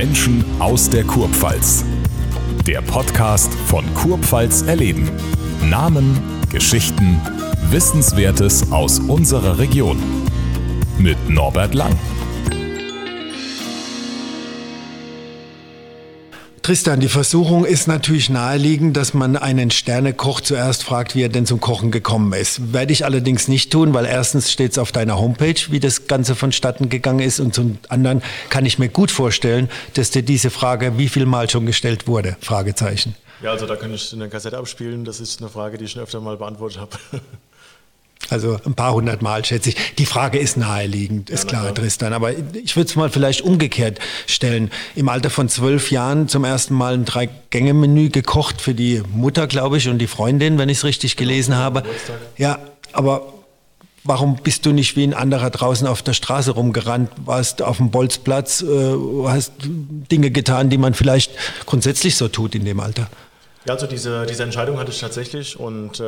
Menschen aus der Kurpfalz. Der Podcast von Kurpfalz erleben. Namen, Geschichten, Wissenswertes aus unserer Region. Mit Norbert Lang. Tristan, die Versuchung ist natürlich naheliegend, dass man einen Sternekoch zuerst fragt, wie er denn zum Kochen gekommen ist. Werde ich allerdings nicht tun, weil erstens steht es auf deiner Homepage, wie das Ganze vonstatten gegangen ist und zum anderen kann ich mir gut vorstellen, dass dir diese Frage wie viel Mal schon gestellt wurde? Fragezeichen. Ja, also da kann ich eine Kassette abspielen. Das ist eine Frage, die ich schon öfter mal beantwortet habe. Also ein paar hundert Mal, schätze ich. Die Frage ist naheliegend, ist ja, klar, Tristan. Aber ich würde es mal vielleicht umgekehrt stellen. Im Alter von zwölf Jahren zum ersten Mal ein Drei-Gänge-Menü gekocht für die Mutter, glaube ich, und die Freundin, wenn ich es richtig genau, gelesen habe. Ja, aber warum bist du nicht wie ein anderer draußen auf der Straße rumgerannt, warst auf dem Bolzplatz, äh, hast Dinge getan, die man vielleicht grundsätzlich so tut in dem Alter? Ja, also diese, diese Entscheidung hatte ich tatsächlich und äh,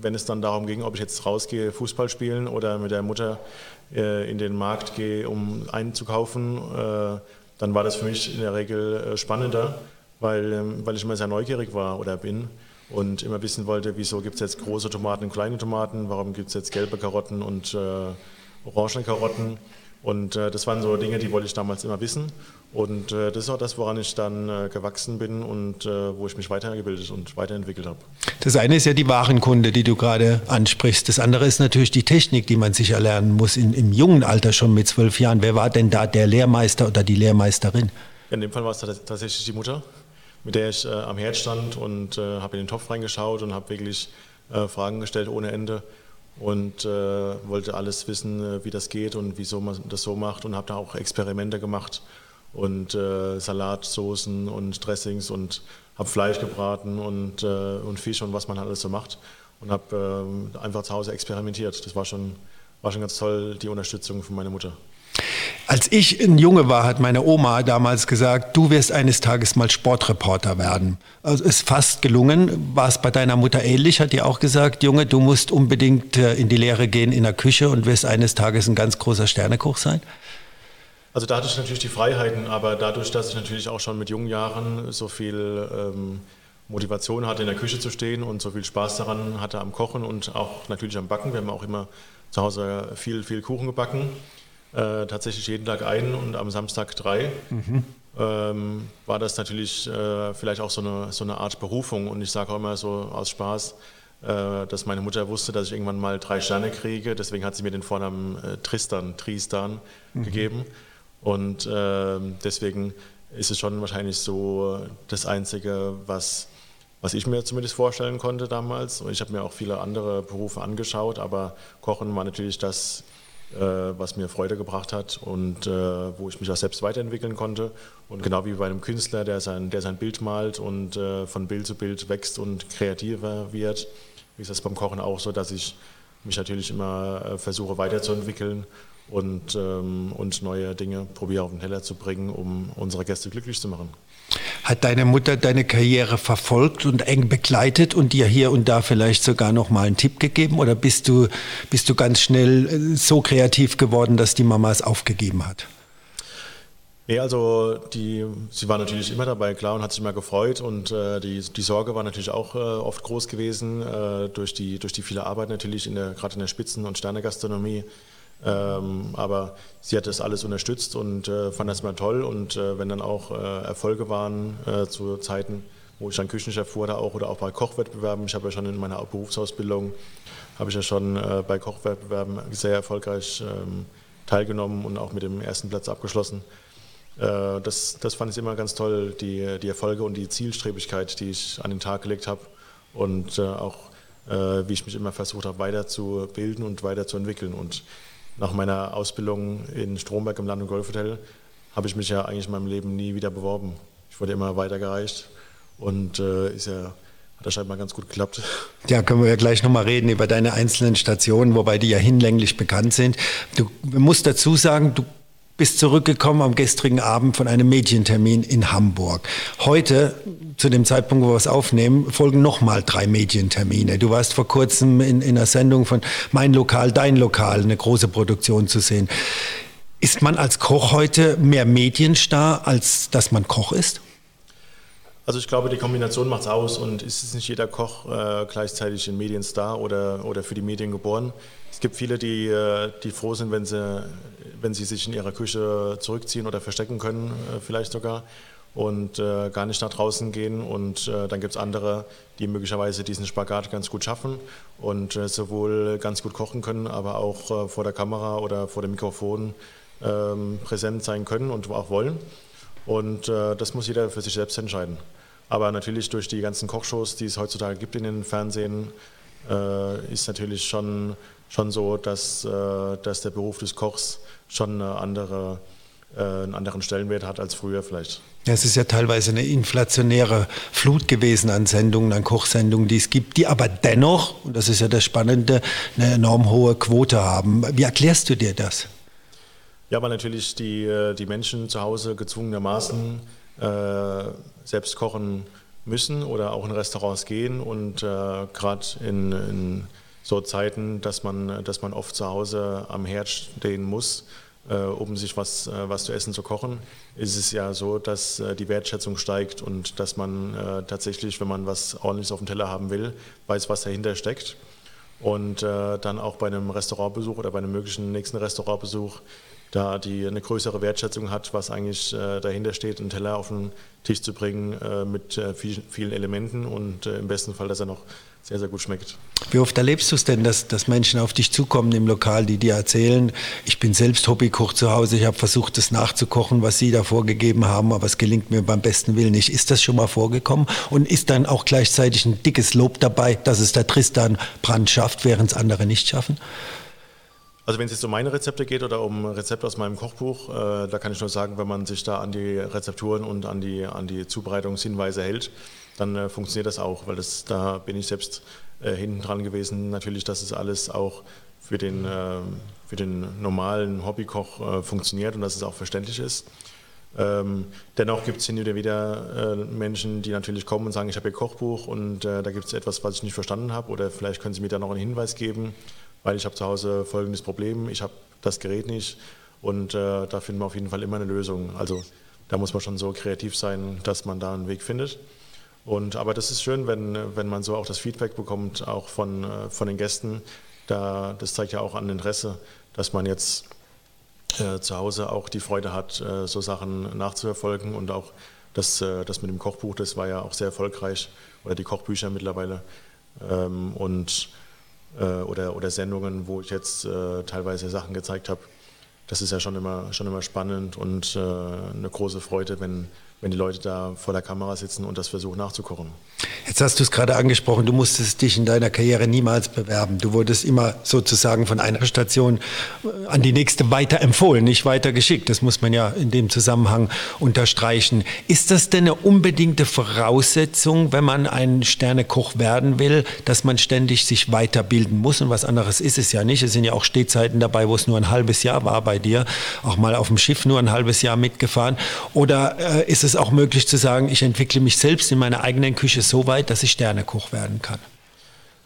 wenn es dann darum ging, ob ich jetzt rausgehe, Fußball spielen oder mit der Mutter äh, in den Markt gehe, um einzukaufen, äh, dann war das für mich in der Regel äh, spannender, weil, ähm, weil ich immer sehr neugierig war oder bin und immer wissen wollte, wieso gibt es jetzt große Tomaten und kleine Tomaten, warum gibt es jetzt gelbe Karotten und äh, orange Karotten. Und äh, das waren so Dinge, die wollte ich damals immer wissen. Und äh, das ist auch das, woran ich dann äh, gewachsen bin und äh, wo ich mich weitergebildet und weiterentwickelt habe. Das eine ist ja die Warenkunde, die du gerade ansprichst. Das andere ist natürlich die Technik, die man sich erlernen muss in, im jungen Alter schon mit zwölf Jahren. Wer war denn da der Lehrmeister oder die Lehrmeisterin? In dem Fall war es tatsächlich die Mutter, mit der ich äh, am Herd stand und äh, habe in den Topf reingeschaut und habe wirklich Fragen gestellt ohne Ende und äh, wollte alles wissen, äh, wie das geht und wieso man das so macht und habe da auch Experimente gemacht und äh, Salatsoßen und Dressings und habe Fleisch gebraten und, äh, und Fisch und was man alles so macht und habe äh, einfach zu Hause experimentiert. Das war schon, war schon ganz toll, die Unterstützung von meiner Mutter. Als ich ein Junge war, hat meine Oma damals gesagt, du wirst eines Tages mal Sportreporter werden. Also ist fast gelungen. War es bei deiner Mutter ähnlich? Hat die auch gesagt, Junge, du musst unbedingt äh, in die Lehre gehen in der Küche und wirst eines Tages ein ganz großer Sternekoch sein? Also da hatte ich natürlich die Freiheiten, aber dadurch, dass ich natürlich auch schon mit jungen Jahren so viel ähm, Motivation hatte, in der Küche zu stehen und so viel Spaß daran hatte am Kochen und auch natürlich am Backen. Wir haben auch immer zu Hause viel, viel Kuchen gebacken äh, tatsächlich jeden Tag einen und am Samstag drei. Mhm. Ähm, war das natürlich äh, vielleicht auch so eine, so eine Art Berufung. Und ich sage auch immer so aus Spaß, äh, dass meine Mutter wusste, dass ich irgendwann mal drei Sterne kriege. Deswegen hat sie mir den Vornamen äh, Tristan, Tristan mhm. gegeben. Und ähm, deswegen ist es schon wahrscheinlich so das Einzige, was, was ich mir zumindest vorstellen konnte damals. Und ich habe mir auch viele andere Berufe angeschaut, aber Kochen war natürlich das, was mir Freude gebracht hat und äh, wo ich mich auch selbst weiterentwickeln konnte. Und genau wie bei einem Künstler, der sein, der sein Bild malt und äh, von Bild zu Bild wächst und kreativer wird, ist das beim Kochen auch so, dass ich mich natürlich immer versuche weiterzuentwickeln und, ähm, und neue Dinge probiere auf den Teller zu bringen, um unsere Gäste glücklich zu machen. Hat deine Mutter deine Karriere verfolgt und eng begleitet und dir hier und da vielleicht sogar noch mal einen Tipp gegeben? Oder bist du, bist du ganz schnell äh, so kreativ geworden, dass die Mama es aufgegeben hat? Nee, also die, sie war natürlich immer dabei, klar, und hat sich immer gefreut. Und äh, die, die Sorge war natürlich auch äh, oft groß gewesen, äh, durch, die, durch die viele Arbeit natürlich, in der, gerade in der Spitzen- und Sternegastronomie. Ähm, aber sie hat das alles unterstützt und äh, fand das immer toll. Und äh, wenn dann auch äh, Erfolge waren äh, zu Zeiten, wo ich dann Küchenchef wurde auch oder auch bei Kochwettbewerben, ich habe ja schon in meiner Berufsausbildung, habe ich ja schon äh, bei Kochwettbewerben sehr erfolgreich ähm, teilgenommen und auch mit dem ersten Platz abgeschlossen. Äh, das, das fand ich immer ganz toll, die, die Erfolge und die Zielstrebigkeit, die ich an den Tag gelegt habe und auch wie ich mich immer versucht habe, weiterzubilden und weiterzuentwickeln. Und nach meiner Ausbildung in Stromberg im Land- und Golfhotel habe ich mich ja eigentlich in meinem Leben nie wieder beworben. Ich wurde immer weitergereicht und äh, ist ja, hat das scheinbar ganz gut geklappt. Ja, können wir ja gleich nochmal reden über deine einzelnen Stationen, wobei die ja hinlänglich bekannt sind. Du musst dazu sagen, du bist zurückgekommen am gestrigen Abend von einem Medientermin in Hamburg. Heute, zu dem Zeitpunkt, wo wir es aufnehmen, folgen nochmal drei Medientermine. Du warst vor kurzem in, in einer Sendung von Mein Lokal, Dein Lokal, eine große Produktion zu sehen. Ist man als Koch heute mehr Medienstar, als dass man Koch ist? Also ich glaube, die Kombination macht es aus und es ist nicht jeder Koch äh, gleichzeitig ein Medienstar oder, oder für die Medien geboren. Es gibt viele, die, äh, die froh sind, wenn sie, wenn sie sich in ihrer Küche zurückziehen oder verstecken können, äh, vielleicht sogar, und äh, gar nicht nach draußen gehen. Und äh, dann gibt es andere, die möglicherweise diesen Spagat ganz gut schaffen und äh, sowohl ganz gut kochen können, aber auch vor der Kamera oder vor dem Mikrofon ähm, präsent sein können und auch wollen. Und das muss jeder für sich selbst entscheiden. Aber natürlich durch die ganzen Kochshows, die es heutzutage gibt in den Fernsehen, äh, ist natürlich schon, schon so, dass, äh, dass der Beruf des Kochs schon eine andere, äh, einen anderen Stellenwert hat als früher vielleicht. Ja, es ist ja teilweise eine inflationäre Flut gewesen an Sendungen, an Kochsendungen, die es gibt, die aber dennoch, und das ist ja das Spannende, eine enorm hohe Quote haben. Wie erklärst du dir das? Ja, weil natürlich die, äh, die Menschen zu Hause gezwungenermaßen äh, selbst kochen müssen oder auch in Restaurants gehen und äh, gerade in, in, so Zeiten, dass man, dass man oft zu Hause am Herd stehen muss, äh, um sich was, äh, was zu essen zu kochen, ist es ja so, dass äh, die Wertschätzung steigt und dass man äh, tatsächlich, wenn man was ordentliches auf dem Teller haben will, weiß, was dahinter steckt. Und äh, dann auch bei einem Restaurantbesuch oder bei einem möglichen nächsten Restaurantbesuch da die eine größere Wertschätzung hat, was eigentlich äh, dahinter steht, einen Teller auf den Tisch zu bringen äh, mit äh, viel, vielen Elementen und äh, im besten Fall, dass er noch sehr, sehr gut schmeckt. Wie oft erlebst du es denn, dass, dass Menschen auf dich zukommen im Lokal, die dir erzählen, ich bin selbst Hobbykoch zu Hause, ich habe versucht, das nachzukochen, was sie da vorgegeben haben, aber es gelingt mir beim besten Willen nicht. Ist das schon mal vorgekommen? Und ist dann auch gleichzeitig ein dickes Lob dabei, dass es der Tristan Brand schafft, während es andere nicht schaffen? Also wenn es jetzt um meine Rezepte geht oder um Rezepte aus meinem Kochbuch, äh, da kann ich nur sagen, wenn man sich da an die Rezepturen und an die, an die Zubereitungshinweise hält, dann äh, funktioniert das auch, weil das, da bin ich selbst äh, hinten dran gewesen. Natürlich, dass es alles auch für den, äh, für den normalen Hobbykoch äh, funktioniert und dass es auch verständlich ist. Ähm, dennoch gibt es hin und wieder äh, Menschen, die natürlich kommen und sagen, ich habe ihr Kochbuch und da gibt es etwas, was ich nicht verstanden habe oder vielleicht können Sie mir da noch einen Hinweis geben weil ich habe zu Hause folgendes Problem, ich habe das Gerät nicht und äh, da finden wir auf jeden Fall immer eine Lösung. Also da muss man schon so kreativ sein, dass man da einen Weg findet. Und, aber das ist schön, wenn, wenn man so auch das Feedback bekommt, auch von, äh, von den Gästen. Da, das zeigt ja auch an Interesse, dass man jetzt äh, zu Hause auch die Freude hat, äh, so Sachen nachzuverfolgen und auch das, äh, das mit dem Kochbuch, das war ja auch sehr erfolgreich, oder die Kochbücher mittlerweile. Ähm, und äh, oder, oder Sendungen, wo ich jetzt äh, teilweise Sachen gezeigt habe. Das ist ja schon immer, schon immer spannend und eine große Freude, wenn, wenn die Leute da vor der Kamera sitzen und das versuchen nachzukochen. Jetzt hast du es gerade angesprochen, du musstest dich in deiner Karriere niemals bewerben. Du wurdest immer sozusagen von einer Station äh, an die nächste weiter empfohlen, nicht weiter geschickt. Das muss man ja in dem Zusammenhang unterstreichen. Ist das denn eine unbedingte Voraussetzung, wenn man ein Sternekoch werden will, dass man ständig sich weiterbilden muss? Und was anderes ist es ja nicht. Es sind ja auch Stehzeiten dabei, wo es nur ein halbes Jahr war bei dir, auch mal auf dem Schiff nur ein halbes Jahr mitgefahren. Oder äh, ist es auch möglich zu sagen, ich entwickle mich selbst in meiner eigenen Küche so weit, dass ich Sternekoch werden kann?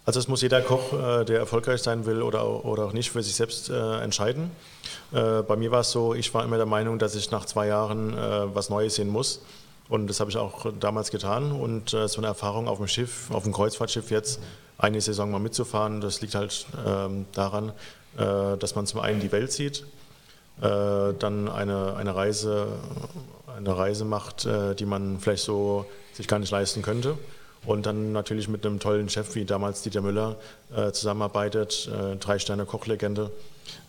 Also es muss jeder Koch, äh, der erfolgreich sein will oder, oder auch nicht, für sich selbst äh, entscheiden. Äh, bei mir war es so, ich war immer der Meinung, dass ich nach zwei Jahren was Neues sehen muss. Und das habe ich auch damals getan. Und so eine Erfahrung auf dem Schiff, auf dem Kreuzfahrtschiff jetzt, eine Saison mal mitzufahren, das liegt halt ähm, daran, dass man zum einen die Welt sieht, dann eine, eine, Reise, eine Reise macht, die man vielleicht so sich gar nicht leisten könnte und dann natürlich mit einem tollen Chef wie damals Dieter Müller äh, zusammenarbeitet, äh, drei Sterne Kochlegende,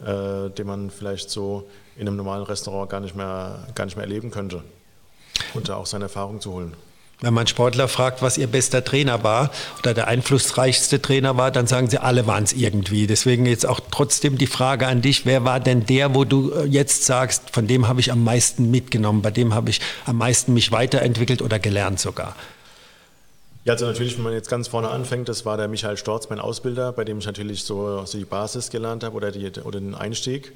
äh, den man vielleicht so in einem normalen Restaurant gar nicht mehr, gar nicht mehr erleben könnte und da auch seine Erfahrung zu holen. Wenn man Sportler fragt, was ihr bester Trainer war oder der einflussreichste Trainer war, dann sagen sie, alle waren es irgendwie. Deswegen jetzt auch trotzdem die Frage an dich, wer war denn der, wo du äh, jetzt sagst, von dem habe ich am meisten mitgenommen, bei dem habe ich am meisten mich weiterentwickelt oder gelernt sogar? Ja, also natürlich, wenn man jetzt ganz vorne anfängt, das war der Michael Storz, mein Ausbilder, bei dem ich natürlich so, so die Basis gelernt habe oder, die, oder den Einstieg.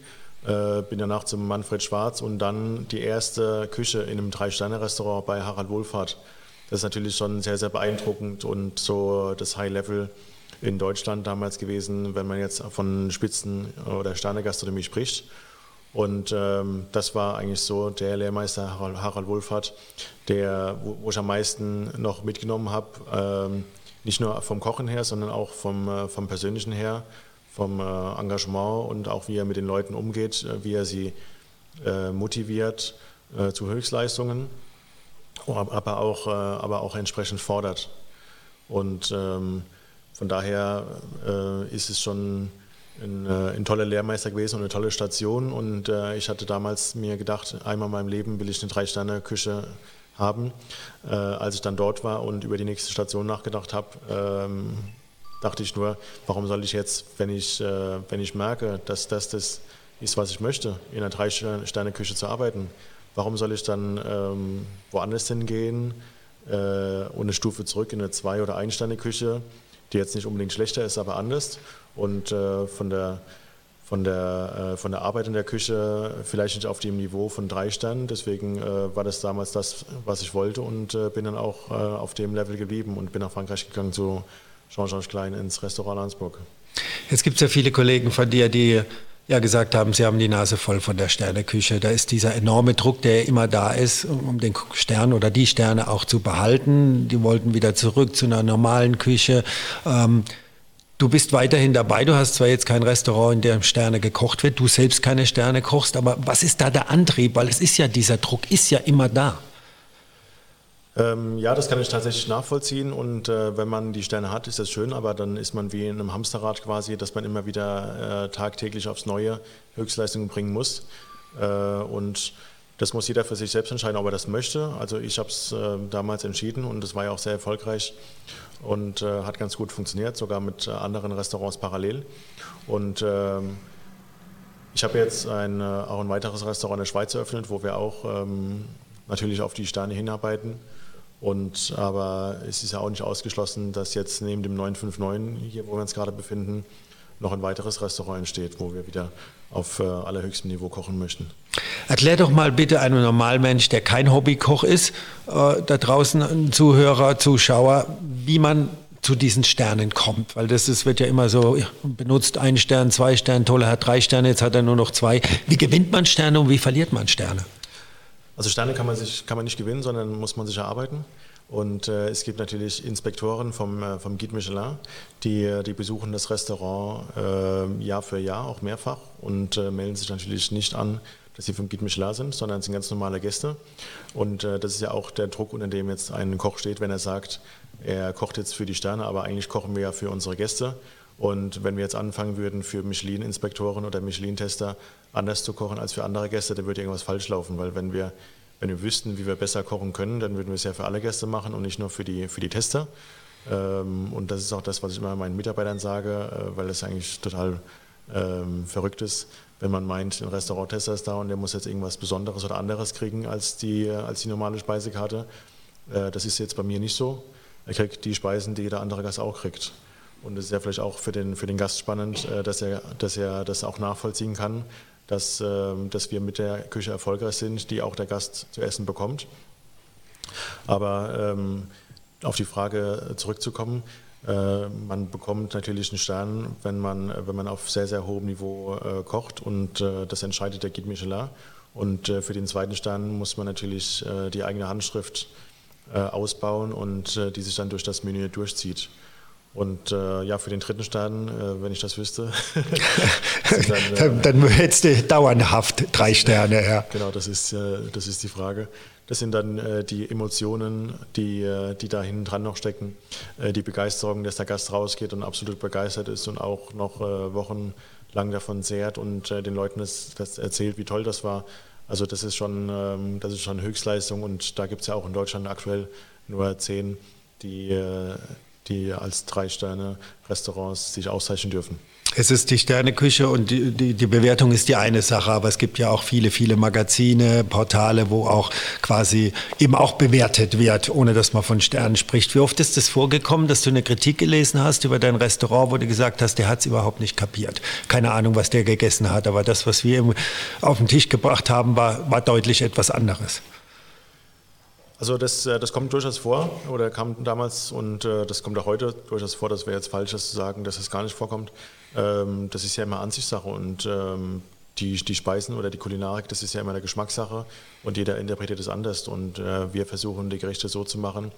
Äh, bin danach zum Manfred Schwarz und dann die erste Küche in einem Drei-Sterne-Restaurant bei Harald Wohlfahrt. Das ist natürlich schon sehr, sehr beeindruckend und so das High-Level in Deutschland damals gewesen, wenn man jetzt von Spitzen- oder Sterne-Gastronomie spricht. Und ähm, das war eigentlich so der Lehrmeister Harald, Harald Wohlfahrt, der, wo, wo, ich am meisten noch mitgenommen habe. Ähm, nicht nur vom Kochen her, sondern auch vom, äh, vom Persönlichen her, vom äh, Engagement und auch wie er mit den Leuten umgeht, äh, wie er sie äh, motiviert äh, zu Höchstleistungen, aber auch, äh, aber auch entsprechend fordert. Und ähm, von daher ist es schon ein, äh, ein, toller Lehrmeister gewesen und eine tolle Station. Und äh, ich hatte damals mir gedacht, einmal in meinem Leben will ich eine Drei-Sterne-Küche haben. Äh, als ich dann dort war und über die nächste Station nachgedacht habe, ähm, dachte ich nur, warum soll ich jetzt, wenn ich, äh, wenn ich merke, dass das das ist, was ich möchte, in einer Drei-Sterne-Küche zu arbeiten, warum soll ich dann ähm, woanders hingehen äh, und eine Stufe zurück in eine Zwei- oder Ein-Sterne-Küche? die jetzt nicht unbedingt schlechter ist, aber anders. Und äh, von, der, von, der, äh, von der Arbeit in der Küche vielleicht nicht auf dem Niveau von drei Sternen. Deswegen äh, war das damals das, was ich wollte und äh, bin dann auch äh, auf dem Level geblieben und bin nach Frankreich gegangen zu Jean-Georges Klein ins Restaurant Landsburg. Jetzt gibt es ja viele Kollegen von dir, die ja gesagt haben, sie haben die Nase voll von der Sterneküche. Da ist dieser enorme Druck, der immer da ist, um den Stern oder die Sterne auch zu behalten. Die wollten wieder zurück zu einer normalen Küche. Ähm, du bist weiterhin dabei. Du hast zwar jetzt kein Restaurant, in dem Sterne gekocht wird, du selbst keine Sterne kochst, aber was ist da der Antrieb? Weil es ist ja, dieser Druck ist ja immer da. Ähm, ja, das kann ich tatsächlich nachvollziehen und äh, wenn man die Sterne hat, ist das schön, aber dann ist man wie in einem Hamsterrad quasi, dass man immer wieder äh, tagtäglich aufs Neue Höchstleistungen bringen muss äh, und das muss jeder für sich selbst entscheiden, ob er das möchte. Also ich habe es äh, damals entschieden und das war ja auch sehr erfolgreich und äh, hat ganz gut funktioniert, sogar mit äh, anderen Restaurants parallel und ähm, ich habe jetzt ein, auch ein weiteres Restaurant in der Schweiz eröffnet, wo wir auch ähm, natürlich auf die Sterne hinarbeiten. Und, aber es ist ja auch nicht ausgeschlossen, dass jetzt neben dem 959, hier wo wir uns gerade befinden, noch ein weiteres Restaurant entsteht, wo wir wieder auf äh, allerhöchstem Niveau kochen möchten. Erklär doch mal bitte einem Normalmensch, der kein Hobbykoch ist, äh, da draußen ein Zuhörer, Zuschauer, wie man zu diesen Sternen kommt. Weil das ist, wird ja immer so benutzt, ein Stern, zwei Sterne, toller hat drei Sterne, jetzt hat er nur noch zwei. Wie gewinnt man Sterne und wie verliert man Sterne? Also Sterne kann man, sich, kann man nicht gewinnen, sondern muss man sich erarbeiten. Und äh, es gibt natürlich Inspektoren vom, äh, vom Guide Michelin, die, äh, die besuchen das Restaurant äh, Jahr für Jahr, auch mehrfach, und äh, melden sich natürlich nicht an, dass sie vom Guide Michelin sind, sondern sind ganz normale Gäste. Und äh, das ist ja auch der Druck, unter dem jetzt ein Koch steht, wenn er sagt, er kocht jetzt für die Sterne, aber eigentlich kochen wir ja für unsere Gäste. Und wenn wir jetzt anfangen würden, für Michelin-Inspektoren oder Michelin-Tester anders zu kochen als für andere Gäste, dann würde irgendwas falsch laufen, weil wenn wir, wenn wir wüssten, wie wir besser kochen können, dann würden wir es ja für alle Gäste machen und nicht nur für die, für die Tester. Ähm, und das ist auch das, was ich immer meinen Mitarbeitern sage, äh, weil das eigentlich total ähm, verrückt ist, wenn man meint, ein Restauranttester ist da und der muss jetzt irgendwas Besonderes oder anderes kriegen als die, als die normale Speisekarte. Äh, das ist jetzt bei mir nicht so. Er kriegt die Speisen, die jeder andere Gast auch kriegt. Und es ist ja vielleicht auch für den, für den Gast spannend, äh, dass er, dass er das auch nachvollziehen kann, dass, ähm, dass wir mit der Küche erfolgreich sind, die auch der Gast zu essen bekommt. Aber ähm, auf die Frage zurückzukommen, äh, man bekommt natürlich einen Stern, wenn man, wenn man auf sehr, sehr hohem Niveau äh, kocht und äh, das entscheidet der Guide Michelin. Und äh, für den zweiten Stern muss man natürlich äh, die eigene Handschrift ausbauen und die sich dann durch das Menü durchzieht. Und äh, ja, für den dritten Stern, äh, wenn ich das wüsste, dann, äh, dann, hättest du dauerhaft drei Sterne. Ja. Genau, das ist, äh, das ist die Frage. Das sind dann äh, die Emotionen, die, äh, die da hinten dran noch stecken. die Begeisterung, dass der Gast rausgeht und absolut begeistert ist und auch noch wochenlang davon zehrt und den Leuten das, das, erzählt, wie toll das war. Also das ist schon, ähm, das ist schon Höchstleistung und da gibt es ja auch in Deutschland aktuell nur zehn, die die als Drei-Sterne-Restaurants sich auszeichnen dürfen. Es ist die Sterneküche und die, die, die, Bewertung ist die eine Sache, aber es gibt ja auch viele, viele Magazine, Portale, wo auch quasi eben auch bewertet wird, ohne dass man von Sternen spricht. Wie oft ist es das vorgekommen, dass du eine Kritik gelesen hast über dein Restaurant, wo du gesagt hast, der hat es überhaupt nicht kapiert. Keine Ahnung, was der gegessen hat, aber das, was wir auf den Tisch gebracht haben, war, war deutlich etwas anderes. Also das, äh, das kommt durchaus vor oder kam damals und äh, das kommt auch heute durchaus vor. Das wäre jetzt falsch, das zu sagen, dass es gar nicht vorkommt. Ähm, das ist ja immer Ansichtssache und ähm, die, die Speisen oder die Kulinarik, das ist ja immer eine Geschmackssache und jeder interpretiert es anders. Und äh, wir versuchen die Gerichte so zu machen,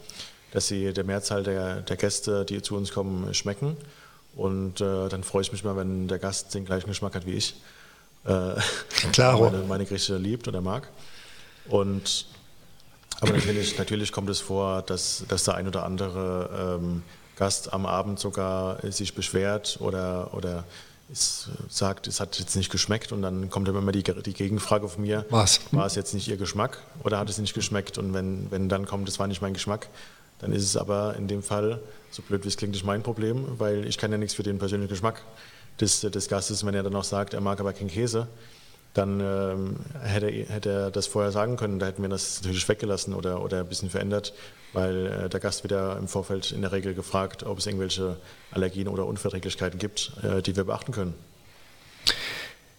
dass sie der Mehrzahl der, der Gäste, die zu uns kommen, schmecken. Und dann freue ich mich mal, wenn der Gast den gleichen Geschmack hat wie ich. Klar. meine, meine Gerichte liebt oder mag. Und aber natürlich, natürlich kommt es vor, dass, dass der ein oder andere ähm, Gast am Abend sogar sich beschwert oder, oder es sagt, es hat jetzt nicht geschmeckt und dann kommt immer die, die Gegenfrage von mir, Was? war es jetzt nicht Ihr Geschmack oder hat es nicht geschmeckt? Und wenn, wenn dann kommt, es war nicht mein Geschmack, dann ist es aber in dem Fall, so blöd wie es klingt, nicht mein Problem, weil ich kann ja nichts für den persönlichen Geschmack des, des Gastes, wenn er dann auch sagt, er mag aber keinen Käse, dann ähm, hätte, hätte er das vorher sagen können, da hätten wir das natürlich weggelassen oder, oder ein bisschen verändert, weil äh, der Gast wieder im Vorfeld in der Regel gefragt, ob es irgendwelche Allergien oder Unverträglichkeiten gibt, äh, die wir beachten können.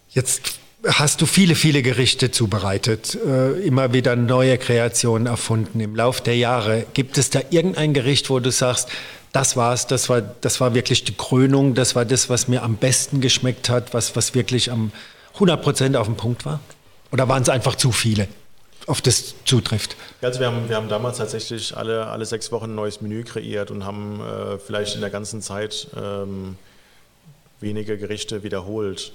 Jetzt hast du viele, viele Gerichte zubereitet, äh, immer wieder neue Kreationen erfunden im Laufe der Jahre. Gibt es da irgendein Gericht, wo du sagst, das war's, das war, das war wirklich die Krönung, das war das, was mir am besten geschmeckt hat, was, was wirklich am 100 Prozent auf dem Punkt war? Oder waren es einfach zu viele, auf das zutrifft? Also wir haben, wir haben damals tatsächlich alle, alle sechs Wochen ein neues Menü kreiert und haben äh, vielleicht in der ganzen Zeit ähm, wenige Gerichte wiederholt,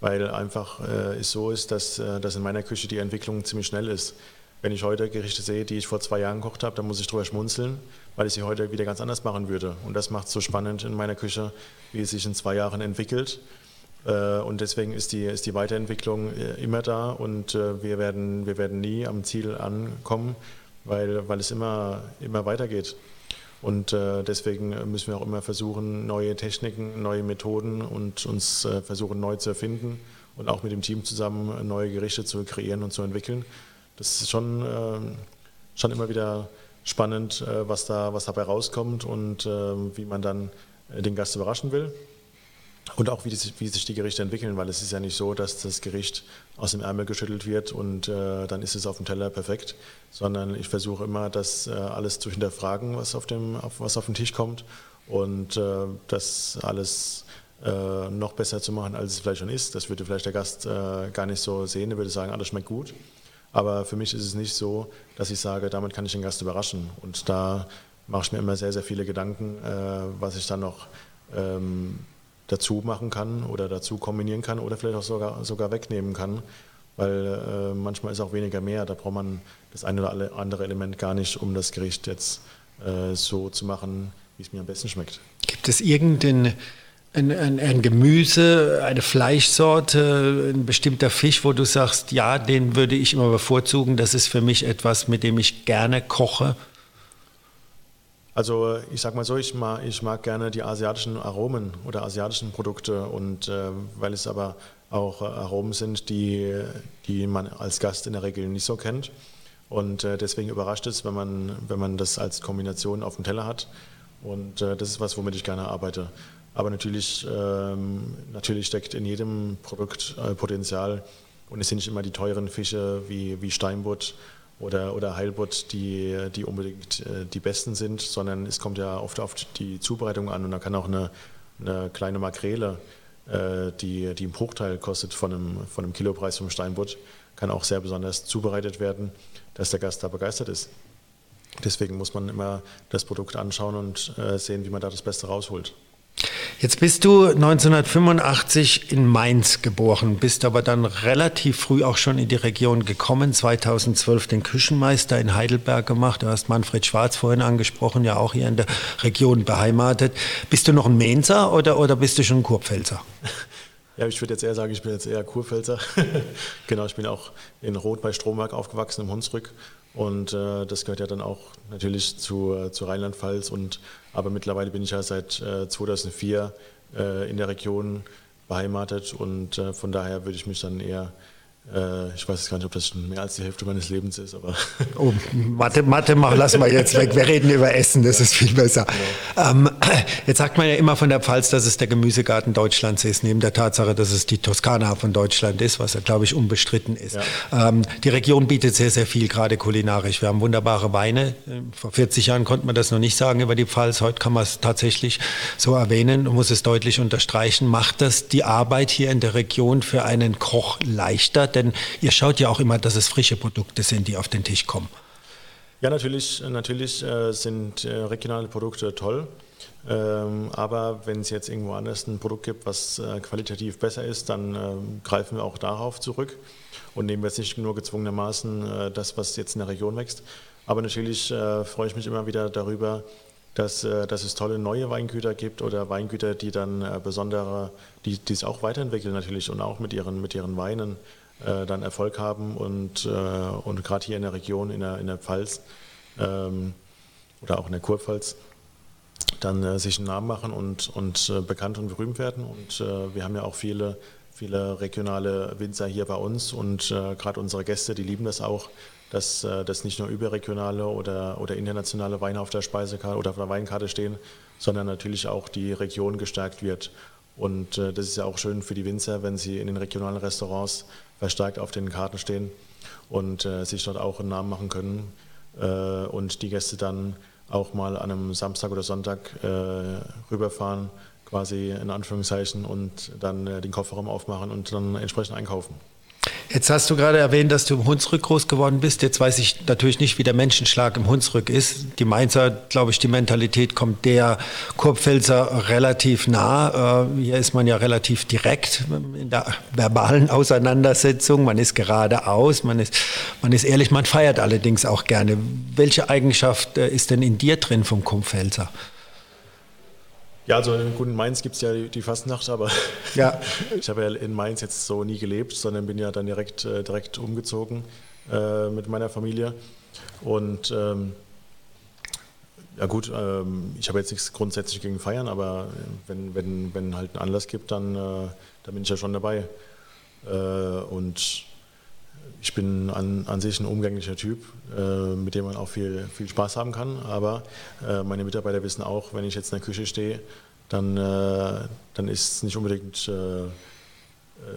weil einfach äh, es so ist, dass, äh, dass in meiner Küche die Entwicklung ziemlich schnell ist. Wenn ich heute Gerichte sehe, die ich vor zwei Jahren gekocht habe, dann muss ich drüber schmunzeln, weil ich sie heute wieder ganz anders machen würde. Und das macht es so spannend in meiner Küche, wie es sich in zwei Jahren entwickelt. Äh, und deswegen ist die, ist die Weiterentwicklung äh, immer da und äh, wir werden, wir werden nie am Ziel ankommen, weil, weil es immer, immer weitergeht. Und deswegen müssen wir auch immer versuchen, neue Techniken, neue Methoden und uns versuchen neu zu erfinden und auch mit dem Team zusammen neue Gerichte zu kreieren und zu entwickeln. Das ist schon, schon immer wieder spannend, was, da, was dabei rauskommt und wie man dann den Gast überraschen will. Und auch wie, die, wie, sich die Gerichte entwickeln, weil es ist ja nicht so, dass das Gericht aus dem Ärmel geschüttelt wird und äh, dann ist es auf dem Teller perfekt, sondern ich versuche immer, das äh, alles zu hinterfragen, was auf dem, auf, was auf den Tisch kommt und äh, das alles äh, noch besser zu machen, als es vielleicht schon ist. Das würde vielleicht der Gast äh, gar nicht so sehen, er würde sagen, alles schmeckt gut. Aber für mich ist es nicht so, dass ich sage, damit kann ich den Gast überraschen. Und da mache ich mir immer sehr, sehr viele Gedanken, äh, was ich dann noch ähm, dazu machen kann oder dazu kombinieren kann oder vielleicht auch sogar, sogar wegnehmen kann, weil äh, manchmal ist auch weniger mehr. Da braucht man das eine oder andere Element gar nicht, um das Gericht jetzt äh, so zu machen, wie es mir am besten schmeckt. Gibt es irgendein ein, ein, ein, Gemüse, eine Fleischsorte, ein bestimmter Fisch, wo du sagst, ja, den würde ich immer bevorzugen, das ist für mich etwas, mit dem ich gerne koche? Also ich sag mal so, ich mag, ich mag gerne die asiatischen Aromen oder asiatischen Produkte und äh, weil es aber auch Aromen sind, die, die man als Gast in der Regel nicht so kennt. Und äh, deswegen überrascht es, wenn man, wenn man das als Kombination auf dem Teller hat. Und äh, das ist was, womit ich gerne arbeite. Aber natürlich, ähm, natürlich steckt in jedem Produkt äh, Potenzial. Und es sind nicht immer die teuren Fische wie, wie Steinbutt oder, oder Heilbutt, die, die unbedingt äh, die besten sind, sondern es kommt ja oft auf die Zubereitung an und da kann auch eine, eine kleine Makrele, äh, die, die im Bruchteil kostet von einem, von einem Kilopreis vom Steinbutt, kann auch sehr besonders zubereitet werden, dass der Gast da begeistert ist. Deswegen muss man immer das Produkt anschauen und äh, sehen, wie man da das Beste rausholt. Jetzt bist du 1985 in Mainz geboren, bist aber dann relativ früh auch schon in die Region gekommen, 2012 den Küchenmeister in Heidelberg gemacht. Du hast Manfred Schwarz vorhin angesprochen, ja auch hier in der Region beheimatet. Bist du noch ein Mainzer oder, oder bist du schon ein Kurpfälzer? Ja, ich würde jetzt eher sagen, ich bin jetzt eher Kurpfälzer. genau, ich bin auch in Rot bei Stromberg aufgewachsen, im Hunsrück. Und äh, das gehört ja dann auch natürlich zu, äh, zu Rheinland-Pfalz. aber mittlerweile bin ich ja seit äh, 2004 äh, in der Region beheimatet und äh, von daher würde ich mich dann eher ich weiß gar nicht, ob das schon mehr als die Hälfte meines Lebens ist, aber. Oh, Mathe, Mathe mach, lassen wir jetzt weg. Wir reden über Essen, das ist viel besser. Genau. Ähm, Jetzt sagt man ja immer von der Pfalz, dass es der Gemüsegarten Deutschlands ist, neben der Tatsache, dass es die Toskana von Deutschland ist, was ja, glaube ich, unbestritten ist. Ja. Ähm, die Region bietet sehr, sehr viel, gerade kulinarisch. Wir haben wunderbare Weine. Vor 40 Jahren konnte man das noch nicht sagen über die Pfalz. Heute kann man es tatsächlich so erwähnen und muss es deutlich unterstreichen. Macht das die Arbeit hier in der Region für einen Koch leichter? Denn ihr schaut ja auch immer, dass es frische Produkte sind, die auf den Tisch kommen. Ja, natürlich, natürlich äh, sind äh, regionale Produkte toll. Ähm, aber wenn es jetzt irgendwo anders ein Produkt gibt, was äh, qualitativ besser ist, dann ähm, greifen wir auch darauf zurück und nehmen jetzt nicht nur gezwungenermaßen das, was jetzt in der Region wächst. Aber natürlich freue ich mich immer wieder darüber, dass, dass es tolle neue Weingüter gibt oder Weingüter, die dann besondere, die, es auch weiterentwickeln natürlich und auch mit ihren, mit ihren Weinen äh, dann Erfolg haben und, äh, und gerade hier in der Region, in der, in der Pfalz ähm, oder auch in der Kurpfalz, dann äh, sich einen Namen machen und, und äh, bekannt und berühmt werden. Und äh, wir haben ja auch viele, viele regionale Winzer hier bei uns und äh, gerade unsere Gäste, die lieben das auch, dass, dass nicht nur überregionale oder, oder internationale Weine auf der Speisekarte oder auf der Weinkarte stehen, sondern natürlich auch die Region gestärkt wird. Und das ist ja auch schön für die Winzer, wenn sie in den regionalen Restaurants verstärkt auf den Karten stehen und äh, sich dort auch einen Namen machen können äh, und die Gäste dann auch mal an einem Samstag oder Sonntag äh, rüberfahren, quasi in Anführungszeichen, und dann äh, den Kofferraum aufmachen und dann entsprechend einkaufen. Jetzt hast du gerade erwähnt, dass du im Hunsrück groß geworden bist. Jetzt weiß ich natürlich nicht, wie der Menschenschlag im Hunsrück ist. Die Mainzer, glaube ich, die Mentalität kommt der Kurpfälzer relativ nah. Äh, hier ist man ja relativ direkt in der verbalen Auseinandersetzung. Man ist geradeaus, man ist, man ist ehrlich, man feiert allerdings auch gerne. Welche Eigenschaft äh, ist denn in dir drin vom Kurpfälzer? Ja, also in guten Mainz gibt es ja die, die, Fastnacht, aber ja. ich habe ja in Mainz jetzt so nie gelebt, sondern bin ja dann direkt, äh, direkt umgezogen äh, mit meiner Familie. Und ähm, ja gut, ähm, ich habe jetzt nichts grundsätzlich gegen Feiern, aber wenn, wenn, wenn halt einen Anlass gibt, dann, äh, dann bin ich ja schon dabei. Äh, und ich bin an, an sich ein umgänglicher Typ, äh, mit dem man auch viel, viel Spaß haben kann. Aber äh, meine Mitarbeiter wissen auch, wenn ich jetzt in der Küche stehe, dann, äh, dann ist es nicht unbedingt äh, äh,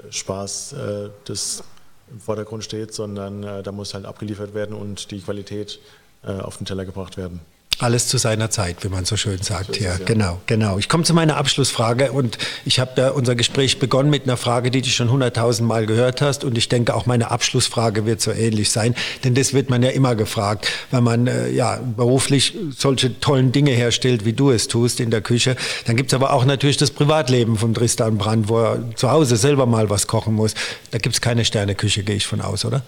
Spaß, äh, das im Vordergrund steht, sondern da muss halt abgeliefert werden und die Qualität auf den Teller gebracht werden. Alles zu seiner Zeit, wie man so schön sagt. So ja, ja, genau, genau. Ich komme zu meiner Abschlussfrage und ich habe ja unser Gespräch begonnen mit einer Frage, die du schon hunderttausend Mal gehört hast und ich denke auch meine Abschlussfrage wird so ähnlich sein, denn das wird man ja immer gefragt, wenn man äh, ja beruflich solche tollen Dinge herstellt, wie du es tust in der Küche. Dann gibt es aber auch natürlich das Privatleben von Tristan Brandt, wo er zu Hause selber mal was kochen muss. Da gibt es keine Sterneküche, gehe ich von aus, oder?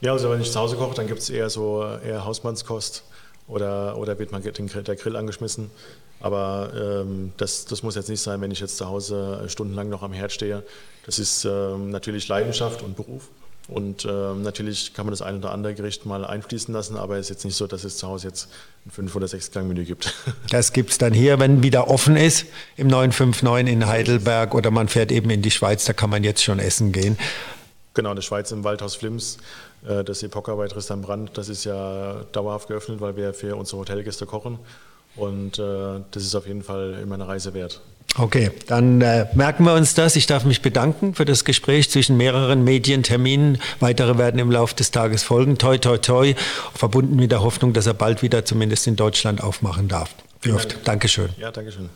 Ja, also wenn ich zu Hause koche, dann gibt es eher so eher Hausmannskost oder, oder wird man der Grill angeschmissen. Aber ähm, das, das muss jetzt nicht sein, wenn ich jetzt zu Hause stundenlang noch am Herd stehe. Das ist ähm, natürlich Leidenschaft und Beruf. Und ähm, natürlich kann man das ein oder andere Gericht mal einfließen lassen, aber es ist jetzt nicht so, dass es zu Hause jetzt ein 5- oder 6-Gang-Menü gibt. Das gibt es dann hier, wenn wieder offen ist, im 959 in Heidelberg oder man fährt eben in die Schweiz, da kann man jetzt schon essen gehen. Genau, in der Schweiz im Waldhaus Flims äh, das Epoca bei Tristan Brandt, das ist ja dauerhaft geöffnet, weil wir für unsere Hotelgäste kochen. Und äh, das ist auf jeden Fall immer eine Reise wert. Okay, dann äh, merken wir uns das. Ich darf mich bedanken für das Gespräch zwischen mehreren Medienterminen. Weitere werden im Laufe des Tages folgen. Toi, toi, toi. Verbunden mit der Hoffnung, dass er bald wieder zumindest in Deutschland aufmachen darf. Dürft. Dank. Dankeschön. Ja, Dankeschön.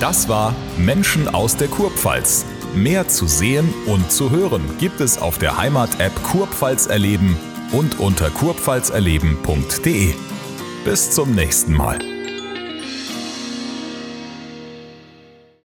Das war Menschen aus der Kurpfalz. Mehr zu sehen und zu hören gibt es auf der Heimat-App Kurpfalz erleben und unter kurpfalzerleben.de. Bis zum nächsten Mal.